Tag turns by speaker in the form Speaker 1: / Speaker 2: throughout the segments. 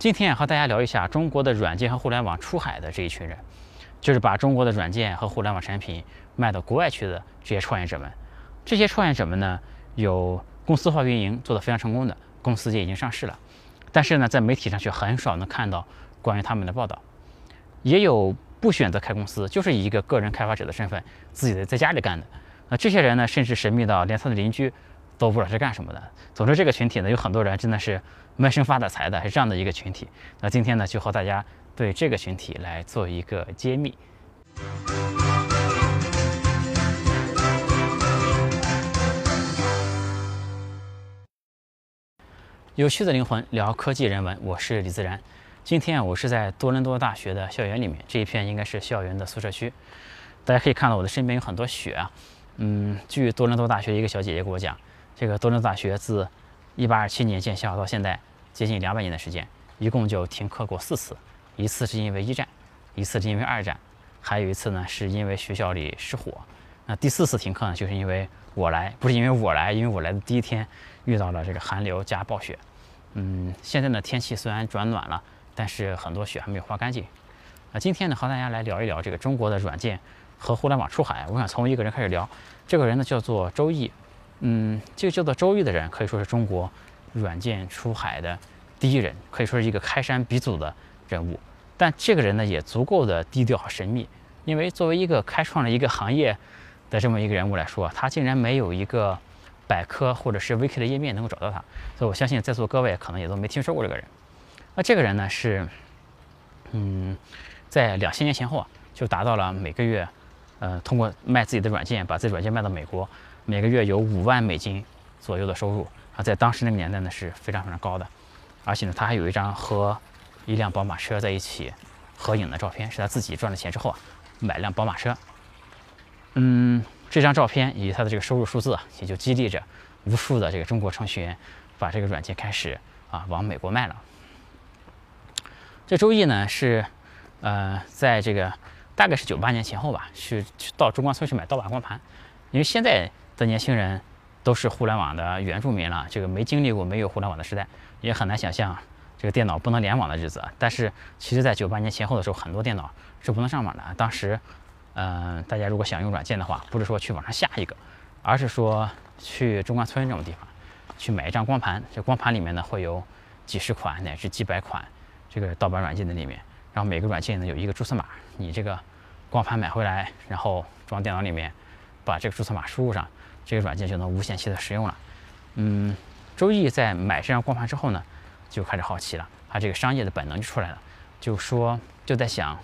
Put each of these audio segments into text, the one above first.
Speaker 1: 今天和大家聊一下中国的软件和互联网出海的这一群人，就是把中国的软件和互联网产品卖到国外去的这些创业者们。这些创业者们呢，有公司化运营做得非常成功的，公司也已经上市了，但是呢，在媒体上却很少能看到关于他们的报道。也有不选择开公司，就是以一个个人开发者的身份，自己在家里干的。那这些人呢，甚至神秘到连他的邻居。都不知道是干什么的。总之，这个群体呢，有很多人真的是闷声发大财的，是这样的一个群体。那今天呢，就和大家对这个群体来做一个揭秘。有趣的灵魂聊科技人文，我是李自然。今天我是在多伦多大学的校园里面，这一片应该是校园的宿舍区。大家可以看到我的身边有很多雪啊。嗯，据多伦多大学一个小姐姐给我讲。这个多伦大学自1827年建校到现在接近两百年的时间，一共就停课过四次，一次是因为一战，一次是因为二战，还有一次呢是因为学校里失火。那第四次停课呢，就是因为我来，不是因为我来，因为我来的第一天遇到了这个寒流加暴雪。嗯，现在呢天气虽然转暖了，但是很多雪还没有化干净。那今天呢和大家来聊一聊这个中国的软件和互联网出海。我想从一个人开始聊，这个人呢叫做周毅。嗯，这个叫做周易的人可以说是中国软件出海的第一人，可以说是一个开山鼻祖的人物。但这个人呢，也足够的低调和神秘，因为作为一个开创了一个行业的这么一个人物来说，他竟然没有一个百科或者是 wiki 的页面能够找到他。所以我相信在座各位可能也都没听说过这个人。那这个人呢，是嗯，在两千年前后啊，就达到了每个月呃，通过卖自己的软件，把自己软件卖到美国。每个月有五万美金左右的收入啊，在当时那个年代呢是非常非常高的，而且呢，他还有一张和一辆宝马车在一起合影的照片，是他自己赚了钱之后啊买辆宝马车。嗯，这张照片以及他的这个收入数字啊，也就激励着无数的这个中国程序员把这个软件开始啊往美国卖了。这周易呢是呃在这个大概是九八年前后吧，去去到中关村去买盗版光盘，因为现在。的年轻人都是互联网的原住民了，这个没经历过没有互联网的时代，也很难想象这个电脑不能联网的日子。但是，其实，在九八年前后的时候，很多电脑是不能上网的。当时，嗯，大家如果想用软件的话，不是说去网上下一个，而是说去中关村这种地方去买一张光盘。这光盘里面呢，会有几十款乃至几百款这个盗版软件在里面。然后每个软件呢有一个注册码，你这个光盘买回来，然后装电脑里面，把这个注册码输入上。这个软件就能无限期的使用了。嗯，周易在买这张光盘之后呢，就开始好奇了，他这个商业的本能就出来了，就说就在想，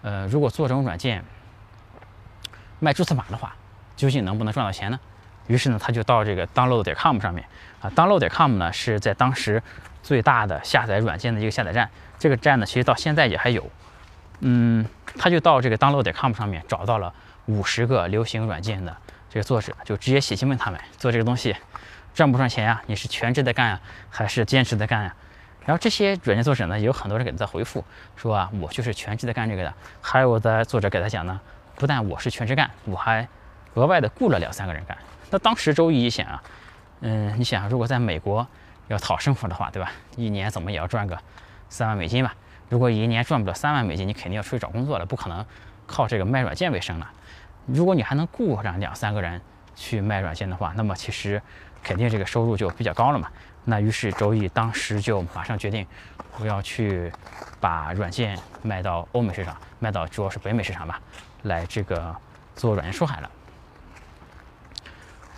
Speaker 1: 呃，如果做这种软件卖注册码的话，究竟能不能赚到钱呢？于是呢，他就到这个 download.com 上面啊，download.com 呢是在当时最大的下载软件的一个下载站，这个站呢其实到现在也还有。嗯，他就到这个 download.com 上面找到了五十个流行软件的。这个作者就直接写信问他们做这个东西赚不赚钱呀？你是全职在干呀，还是兼职在干呀？然后这些软件作者呢，也有很多人给他在回复说啊，我就是全职在干这个的。还有的作者给他讲呢，不但我是全职干，我还额外的雇了两三个人干。那当时周易一想啊，嗯，你想如果在美国要讨生活的话，对吧？一年怎么也要赚个三万美金吧？如果一年赚不了三万美金，你肯定要出去找工作了，不可能靠这个卖软件为生了。如果你还能雇上两三个人去卖软件的话，那么其实肯定这个收入就比较高了嘛。那于是周易当时就马上决定，我要去把软件卖到欧美市场，卖到主要是北美市场吧，来这个做软件出海了。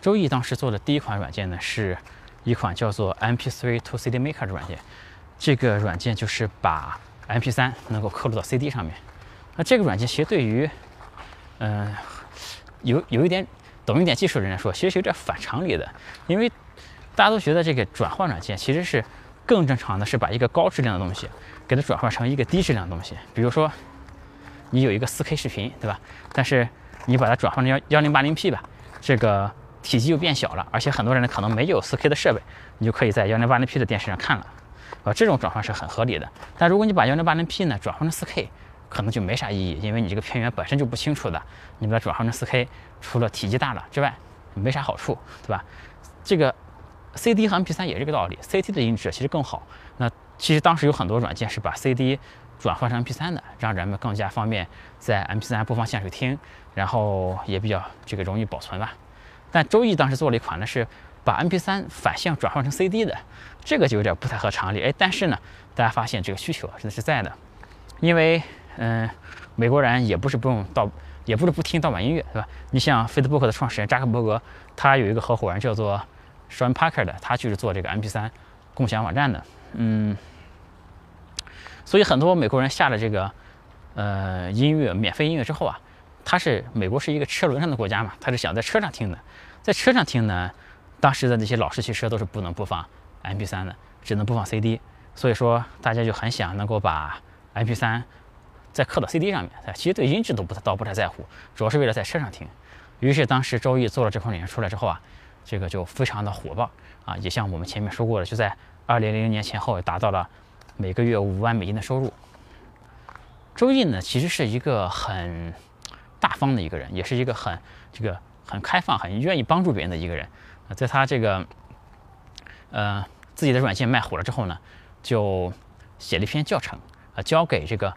Speaker 1: 周易当时做的第一款软件呢，是一款叫做 MP3 to CD Maker 的软件。这个软件就是把 MP3 能够刻录到 CD 上面。那这个软件其实对于，嗯。有有一点懂一点技术的人来说，其实是有点反常理的，因为大家都觉得这个转换软件其实是更正常的，是把一个高质量的东西给它转换成一个低质量的东西。比如说，你有一个 4K 视频，对吧？但是你把它转换成幺幺零八零 P 吧，这个体积又变小了，而且很多人呢可能没有 4K 的设备，你就可以在幺零八零 P 的电视上看了，啊，这种转换是很合理的。但如果你把幺零八零 P 呢转换成 4K，可能就没啥意义，因为你这个片源本身就不清楚的，你把它转换成 4K，除了体积大了之外，没啥好处，对吧？这个 CD 和 MP3 也是这个道理，CD 的音质其实更好。那其实当时有很多软件是把 CD 转换成 MP3 的，让人们更加方便在 MP3 播放线上听，然后也比较这个容易保存吧。但周易当时做了一款呢，是把 MP3 反向转换成 CD 的，这个就有点不太合常理。哎，但是呢，大家发现这个需求真的是在的，因为嗯，美国人也不是不用盗，也不是不听盗版音乐，对吧？你像 Facebook 的创始人扎克伯格，他有一个合伙人叫做 Sean Parker 的，他就是做这个 MP3 共享网站的，嗯。所以很多美国人下了这个，呃，音乐免费音乐之后啊，他是美国是一个车轮上的国家嘛，他是想在车上听的，在车上听呢，当时的那些老式汽车都是不能播放 MP3 的，只能播放 CD，所以说大家就很想能够把 MP3 在刻的 CD 上面，其实对音质都不倒不太在乎，主要是为了在车上听。于是当时周易做了这款软件出来之后啊，这个就非常的火爆啊，也像我们前面说过的，就在2000年前后达到了。每个月五万美金的收入。周易呢，其实是一个很大方的一个人，也是一个很这个很开放、很愿意帮助别人的一个人。在他这个呃自己的软件卖火了之后呢，就写了一篇教程啊，教给这个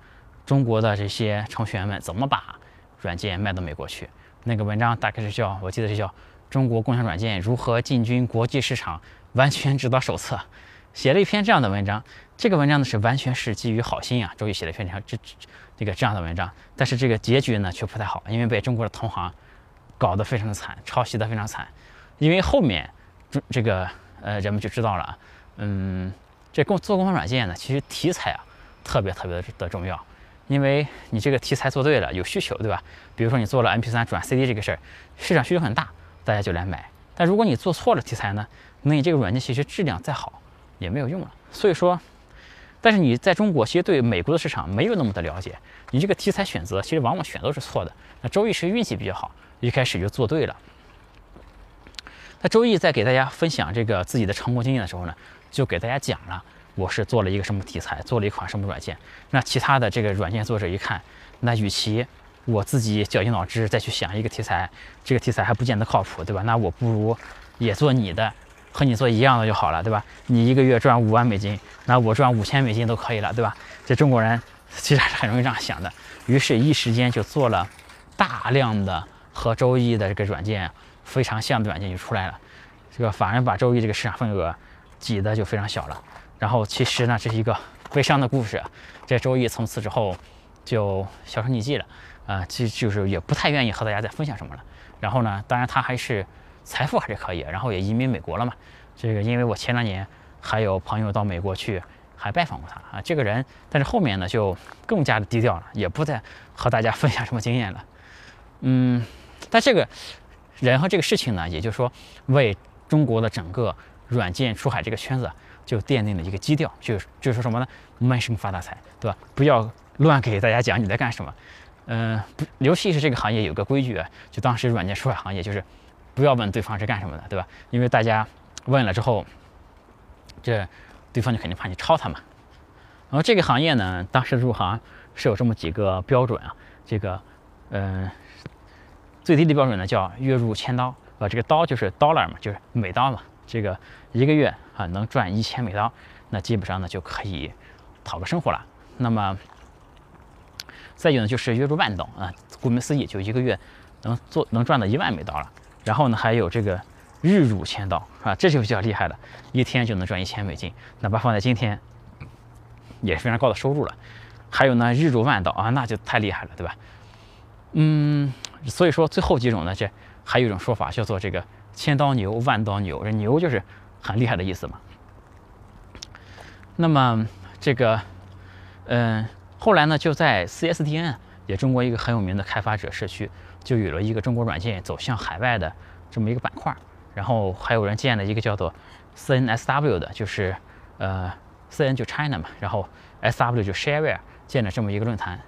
Speaker 1: 中国的这些程序员们怎么把软件卖到美国去。那个文章大概是叫，我记得是叫《中国共享软件如何进军国际市场完全指导手册》。写了一篇这样的文章，这个文章呢是完全是基于好心啊，周瑜写了一篇这样这这个这样的文章，但是这个结局呢却不太好，因为被中国的同行搞得非常的惨，抄袭的非常惨。因为后面这这个呃人们就知道了，嗯，这共做共享软件呢，其实题材啊特别特别的的重要，因为你这个题材做对了，有需求，对吧？比如说你做了 MP3 转 CD 这个事儿，市场需求很大，大家就来买。但如果你做错了题材呢，那你这个软件其实质量再好。也没有用了，所以说，但是你在中国其实对美国的市场没有那么的了解，你这个题材选择其实往往选都是错的。那周易是运气比较好，一开始就做对了。那周易在给大家分享这个自己的成功经验的时候呢，就给大家讲了我是做了一个什么题材，做了一款什么软件。那其他的这个软件作者一看，那与其我自己绞尽脑汁再去想一个题材，这个题材还不见得靠谱，对吧？那我不如也做你的。和你做一样的就好了，对吧？你一个月赚五万美金，那我赚五千美金都可以了，对吧？这中国人 其实还是很容易这样想的。于是，一时间就做了大量的和周易的这个软件非常像的软件就出来了，这个反而把周易这个市场份额挤得就非常小了。然后，其实呢，这是一个悲伤的故事。这周易从此之后就销声匿迹了，啊，其实就是也不太愿意和大家再分享什么了。然后呢，当然他还是。财富还是可以，然后也移民美国了嘛。这个因为我前两年还有朋友到美国去，还拜访过他啊。这个人，但是后面呢就更加的低调了，也不再和大家分享什么经验了。嗯，但这个人和这个事情呢，也就是说为中国的整个软件出海这个圈子就奠定了一个基调，就就是说什么呢？闷声发大财，对吧？不要乱给大家讲你在干什么。嗯，不，尤其是这个行业有个规矩啊，就当时软件出海行业就是。不要问对方是干什么的，对吧？因为大家问了之后，这对方就肯定怕你抄他嘛。然后这个行业呢，当时入行是有这么几个标准啊。这个，嗯，最低的标准呢叫月入千刀，啊，这个刀就是 dollar 嘛，就是美刀嘛。这个一个月啊能赚一千美刀，那基本上呢就可以讨个生活了。那么再有呢就是月入万刀啊，顾名思义就一个月能做能赚到一万美刀了。然后呢，还有这个日入千刀啊，这就比较厉害了，一天就能赚一千美金，哪怕放在今天也是非常高的收入了。还有呢，日入万刀啊，那就太厉害了，对吧？嗯，所以说最后几种呢，这还有一种说法叫做这个千刀牛、万刀牛，这牛就是很厉害的意思嘛。那么这个，嗯，后来呢，就在 CSDN，也中国一个很有名的开发者社区。就有了一个中国软件走向海外的这么一个板块，然后还有人建了一个叫做 CNSW 的，就是呃 CN 就 China 嘛，然后 SW 就 Shareware 建了这么一个论坛。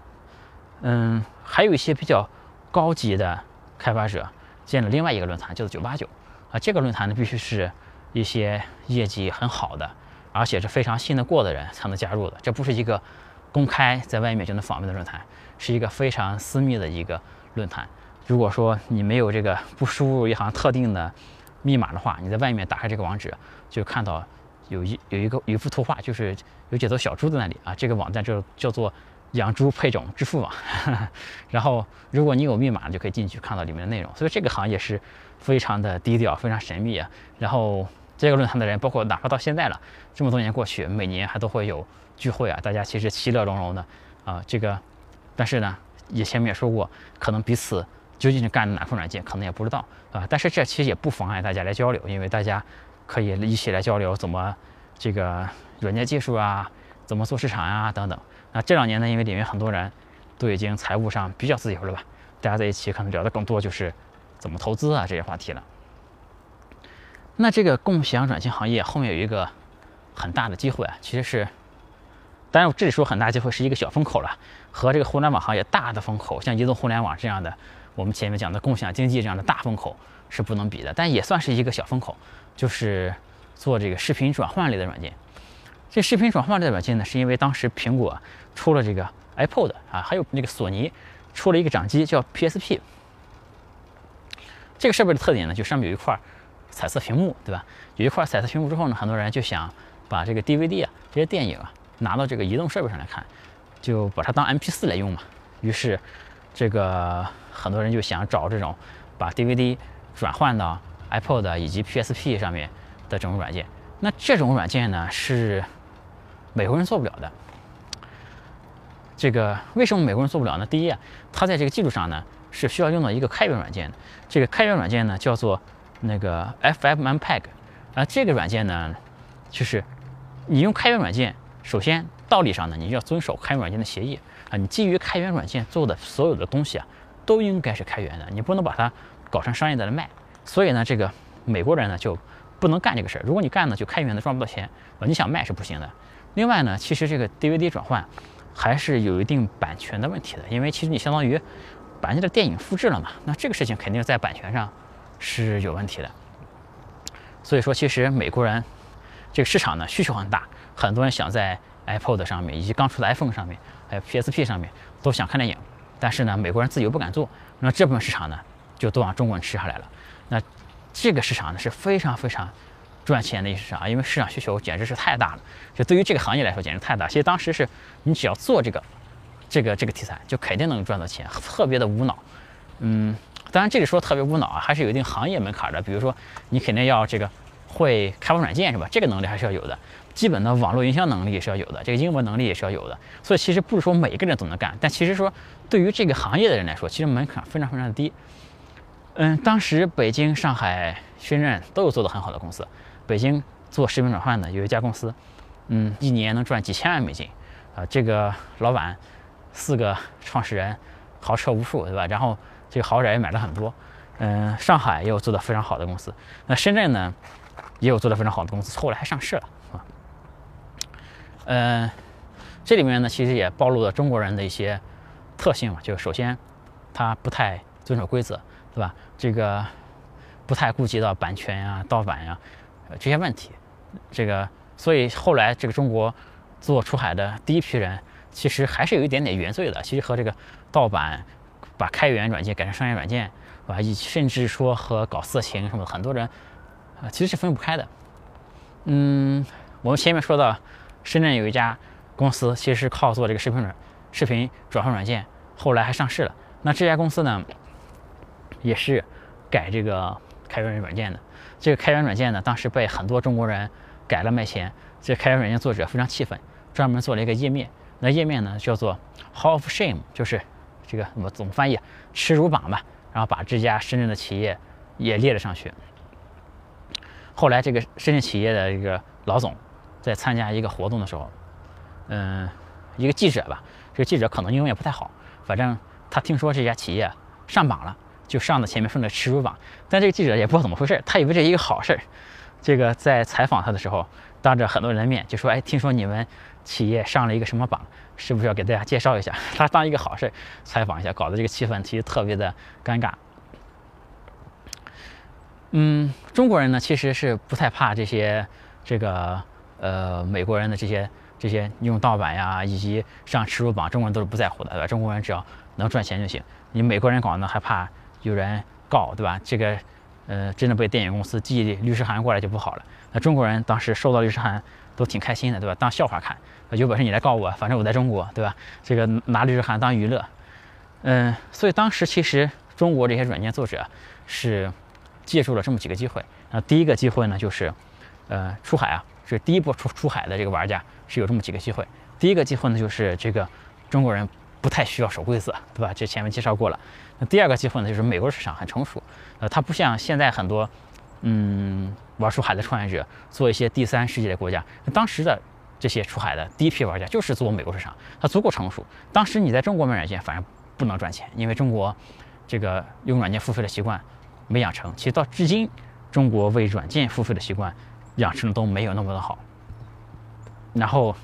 Speaker 1: 嗯，还有一些比较高级的开发者建了另外一个论坛，叫做九八九啊。这个论坛呢，必须是一些业绩很好的，而且是非常信得过的人才能加入的。这不是一个公开在外面就能访问的论坛，是一个非常私密的一个论坛。如果说你没有这个不输入一行特定的密码的话，你在外面打开这个网址，就看到有一有一个有一幅图画，就是有几头小猪在那里啊。这个网站就叫做养猪配种支付网。然后如果你有密码，就可以进去看到里面的内容。所以这个行业是非常的低调，非常神秘啊。然后这个论坛的人，包括哪怕到现在了，这么多年过去，每年还都会有聚会啊，大家其实其乐融融的啊。这个，但是呢，也前面也说过，可能彼此究竟是干哪款软件，可能也不知道啊。但是这其实也不妨碍大家来交流，因为大家。可以一起来交流怎么这个软件技术啊，怎么做市场啊等等。那这两年呢，因为里面很多人都已经财务上比较自由了吧，大家在一起可能聊的更多就是怎么投资啊这些话题了。那这个共享软件行业后面有一个很大的机会啊，其实是，当然这里说很大机会是一个小风口了，和这个互联网行业大的风口，像移动互联网这样的，我们前面讲的共享经济这样的大风口是不能比的，但也算是一个小风口。就是做这个视频转换类的软件。这视频转换类的软件呢，是因为当时苹果出了这个 iPod 啊，还有那个索尼出了一个掌机叫 PSP。这个设备的特点呢，就上面有一块彩色屏幕，对吧？有一块彩色屏幕之后呢，很多人就想把这个 DVD 啊这些电影啊拿到这个移动设备上来看，就把它当 MP4 来用嘛。于是这个很多人就想找这种把 DVD 转换到 iPod 以及 PSP 上面的这种软件，那这种软件呢是美国人做不了的。这个为什么美国人做不了呢？第一啊，它在这个技术上呢是需要用到一个开源软件的。这个开源软件呢叫做那个 FFmpeg，啊，这个软件呢就是你用开源软件，首先道理上呢你要遵守开源软件的协议啊，你基于开源软件做的所有的东西啊都应该是开源的，你不能把它搞成商业的来卖。所以呢，这个美国人呢就不能干这个事儿。如果你干呢，就开源的赚不到钱啊，你想卖是不行的。另外呢，其实这个 DVD 转换还是有一定版权的问题的，因为其实你相当于把人家的电影复制了嘛，那这个事情肯定在版权上是有问题的。所以说，其实美国人这个市场呢需求很大，很多人想在 iPod 上面以及刚出的 iPhone 上面，还有 PSP 上面都想看电影，但是呢，美国人自己又不敢做，那这部分市场呢就都让中国人吃下来了。那这个市场呢是非常非常赚钱的一个市场啊，因为市场需求简直是太大了。就对于这个行业来说，简直太大。其实当时是你只要做这个、这个、这个题材，就肯定能赚到钱，特别的无脑。嗯，当然这里说特别无脑啊，还是有一定行业门槛的。比如说，你肯定要这个会开发软件是吧？这个能力还是要有的。基本的网络营销能力也是要有的，这个英文能力也是要有的。所以其实不是说每一个人都能干，但其实说对于这个行业的人来说，其实门槛非常非常的低。嗯，当时北京、上海、深圳都有做的很好的公司。北京做视频转换的有一家公司，嗯，一年能赚几千万美金，啊，这个老板四个创始人，豪车无数，对吧？然后这个豪宅也买了很多。嗯，上海也有做的非常好的公司，那深圳呢，也有做的非常好的公司，后来还上市了，啊。嗯，这里面呢，其实也暴露了中国人的一些特性嘛，就首先他不太遵守规则。对吧？这个不太顾及到版权呀、盗版呀这些问题。这个，所以后来这个中国做出海的第一批人，其实还是有一点点原罪的。其实和这个盗版、把开源软件改成商业软件，啊，以甚至说和搞色情什么的，很多人啊其实是分不开的。嗯，我们前面说到，深圳有一家公司，其实是靠做这个视频软视频转换软件，后来还上市了。那这家公司呢？也是改这个开源软件的。这个开源软件呢，当时被很多中国人改了卖钱。这开源软件作者非常气愤，专门做了一个页面。那页面呢叫做 Hall of Shame，就是这个怎么怎么翻译？耻辱榜吧。然后把这家深圳的企业也列了上去。后来这个深圳企业的一个老总在参加一个活动的时候，嗯，一个记者吧，这个记者可能英文也不太好，反正他听说这家企业上榜了。就上的前面说的耻辱榜，但这个记者也不知道怎么回事，他以为这是一个好事儿。这个在采访他的时候，当着很多人的面就说：“哎，听说你们企业上了一个什么榜，是不是要给大家介绍一下？”他 当一个好事采访一下，搞得这个气氛其实特别的尴尬。嗯，中国人呢其实是不太怕这些这个呃美国人的这些这些用盗版呀，以及上耻辱榜，中国人都是不在乎的，对吧？中国人只要能赚钱就行。你美国人搞呢，还怕。有人告，对吧？这个呃，真的被电影公司寄律师函过来就不好了。那中国人当时收到律师函都挺开心的，对吧？当笑话看，有本事你来告我，反正我在中国，对吧？这个拿律师函当娱乐，嗯，所以当时其实中国这些软件作者是借助了这么几个机会。那第一个机会呢，就是呃出海啊，是第一波出出海的这个玩家是有这么几个机会。第一个机会呢，就是这个中国人不太需要守规则，对吧？这前面介绍过了。那第二个机会呢，就是美国市场很成熟，呃，它不像现在很多，嗯，玩出海的创业者做一些第三世界的国家。当时的这些出海的第一批玩家就是做美国市场，它足够成熟。当时你在中国卖软件，反正不能赚钱，因为中国这个用软件付费的习惯没养成。其实到至今，中国为软件付费的习惯养成的都没有那么的好。然后。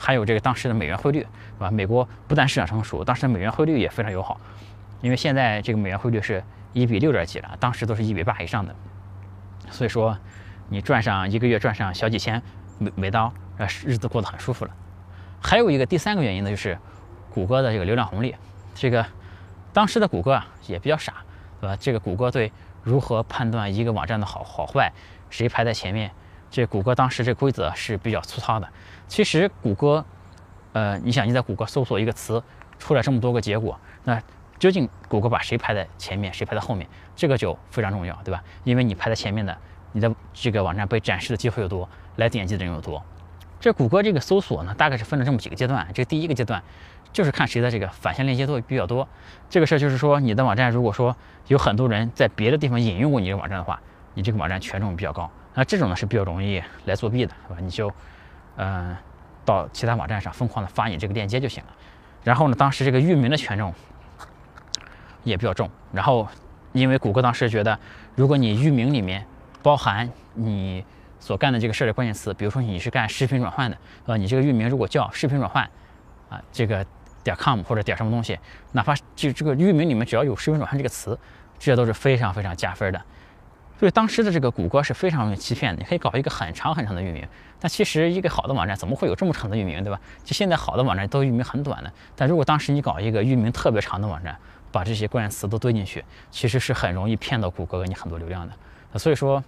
Speaker 1: 还有这个当时的美元汇率，是吧？美国不但市场成熟，当时的美元汇率也非常友好，因为现在这个美元汇率是一比六点几了，当时都是一比八以上的，所以说你赚上一个月赚上小几千美美刀，呃，日子过得很舒服了。还有一个第三个原因呢，就是谷歌的这个流量红利。这个当时的谷歌啊也比较傻，对吧？这个谷歌对如何判断一个网站的好好坏，谁排在前面？这谷歌当时这规则是比较粗糙的。其实谷歌，呃，你想你在谷歌搜索一个词，出来这么多个结果，那究竟谷歌把谁排在前面，谁排在后面，这个就非常重要，对吧？因为你排在前面的，你的这个网站被展示的机会又多，来点击的人又多。这谷歌这个搜索呢，大概是分了这么几个阶段。这第一个阶段就是看谁的这个反向链接多比较多。这个事儿就是说，你的网站如果说有很多人在别的地方引用过你这个网站的话，你这个网站权重比较高。那这种呢是比较容易来作弊的，是吧？你就，嗯，到其他网站上疯狂的发你这个链接就行了。然后呢，当时这个域名的权重也比较重。然后，因为谷歌当时觉得，如果你域名里面包含你所干的这个事儿的关键词，比如说你是干视频转换的，呃，你这个域名如果叫视频转换，啊，这个点 com 或者点什么东西，哪怕就这个域名里面只要有视频转换这个词，这都是非常非常加分的。所以当时的这个谷歌是非常容易欺骗的。你可以搞一个很长很长的域名，但其实一个好的网站怎么会有这么长的域名，对吧？就现在好的网站都域名很短的，但如果当时你搞一个域名特别长的网站，把这些关键词都堆进去，其实是很容易骗到谷歌给你很多流量的。所以说，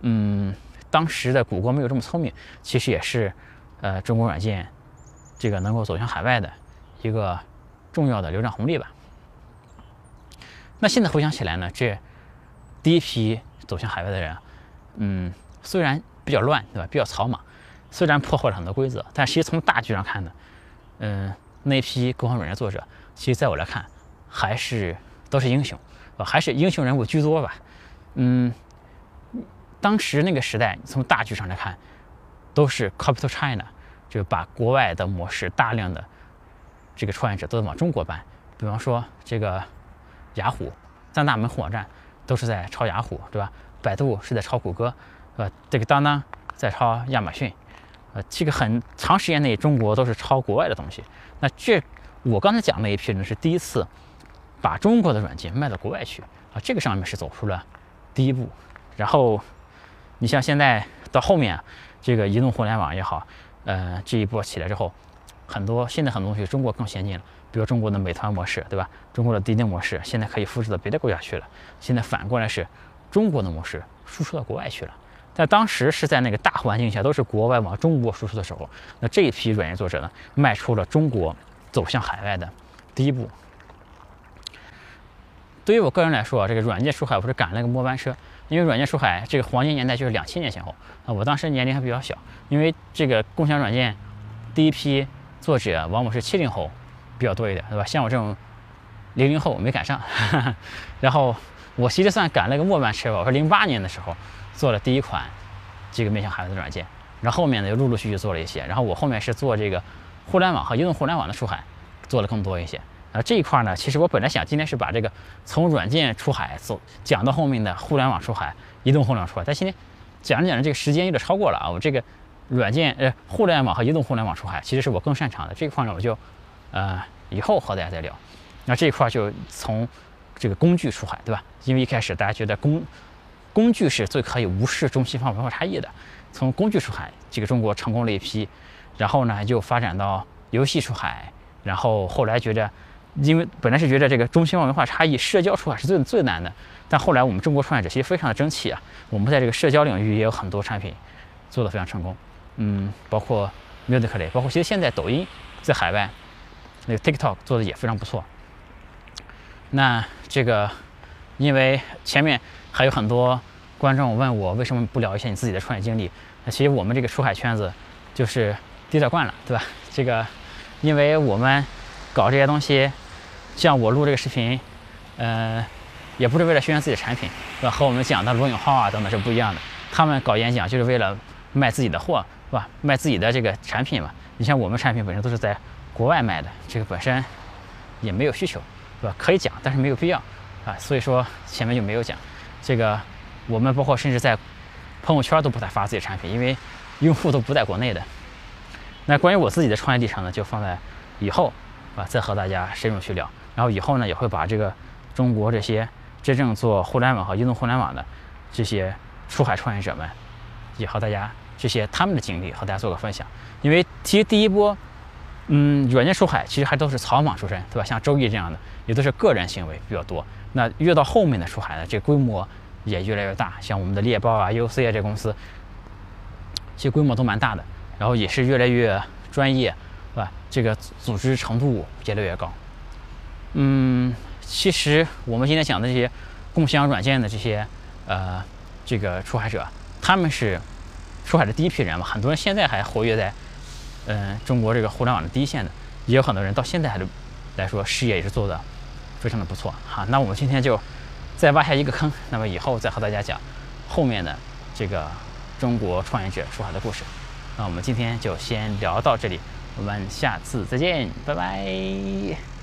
Speaker 1: 嗯，当时的谷歌没有这么聪明，其实也是，呃，中国软件这个能够走向海外的一个重要的流量红利吧。那现在回想起来呢，这第一批。走向海外的人，嗯，虽然比较乱，对吧？比较草莽，虽然破坏了很多规则，但其实从大局上看呢，嗯，那一批共享软件作者，其实在我来看，还是都是英雄，啊，还是英雄人物居多吧。嗯，当时那个时代，从大局上来看，都是 copy to China，就把国外的模式大量的这个创业者都往中国搬。比方说这个雅虎三大门户网站。都是在抄雅虎，对吧？百度是在抄谷歌，呃，这个当当在抄亚马逊，呃，这个很长时间内中国都是抄国外的东西。那这我刚才讲那一批人是第一次把中国的软件卖到国外去啊，这个上面是走出了第一步。然后你像现在到后面，这个移动互联网也好，呃，这一波起来之后，很多现在很多东西中国更先进了。比如中国的美团模式，对吧？中国的滴滴模式现在可以复制到别的国家去了。现在反过来是中国的模式输出到国外去了。在当时是在那个大环境下都是国外往中国输出的时候，那这一批软件作者呢，迈出了中国走向海外的第一步。对于我个人来说啊，这个软件出海我是赶了个末班车，因为软件出海这个黄金年代就是两千年前后啊。我当时年龄还比较小，因为这个共享软件第一批作者往往是七零后。比较多一点，对吧？像我这种零零后没赶上，然后我其实算赶了个末班车吧。我是零八年的时候做了第一款这个面向海外的软件，然后后面呢又陆陆续续做了一些。然后我后面是做这个互联网和移动互联网的出海，做了更多一些。啊，这一块呢，其实我本来想今天是把这个从软件出海走讲到后面的互联网出海、移动互联网出海，但今天讲着讲着这个时间有点超过了啊。我这个软件呃互联网和移动互联网出海，其实是我更擅长的这一块呢，我就。呃，以后和大家再聊。那这一块就从这个工具出海，对吧？因为一开始大家觉得工工具是最可以无视中西方文化差异的。从工具出海，这个中国成功了一批，然后呢就发展到游戏出海，然后后来觉得因为本来是觉得这个中西方文化差异，社交出海是最最难的，但后来我们中国创业者其实非常的争气啊，我们在这个社交领域也有很多产品做得非常成功，嗯，包括 Musical.ly，包括其实现在抖音在海外那个 TikTok 做的也非常不错。那这个，因为前面还有很多观众问我为什么不聊一下你自己的创业经历，那其实我们这个出海圈子就是低调惯了，对吧？这个，因为我们搞这些东西。像我录这个视频，呃，也不是为了宣传自己的产品，是吧？和我们讲的罗永浩啊等等是不一样的。他们搞演讲就是为了卖自己的货，是吧？卖自己的这个产品嘛。你像我们产品本身都是在国外卖的，这个本身也没有需求，是吧？可以讲，但是没有必要啊。所以说前面就没有讲这个。我们包括甚至在朋友圈都不太发自己的产品，因为用户都不在国内的。那关于我自己的创业历程呢，就放在以后啊再和大家深入去聊。然后以后呢，也会把这个中国这些真正做互联网和移动互联网的这些出海创业者们，也和大家这些他们的经历和大家做个分享。因为其实第一波，嗯，软件出海其实还都是草莽出身，对吧？像周易这样的，也都是个人行为比较多。那越到后面的出海呢，这规模也越来越大。像我们的猎豹啊、UC 啊这公司，其实规模都蛮大的，然后也是越来越专业，是吧？这个组织程度越来越高。嗯，其实我们今天讲的这些共享软件的这些呃这个出海者，他们是出海的第一批人嘛。很多人现在还活跃在嗯中国这个互联网的第一线的，也有很多人到现在还是来说事业也是做的非常的不错哈。那我们今天就再挖下一个坑，那么以后再和大家讲后面的这个中国创业者出海的故事。那我们今天就先聊到这里，我们下次再见，拜拜。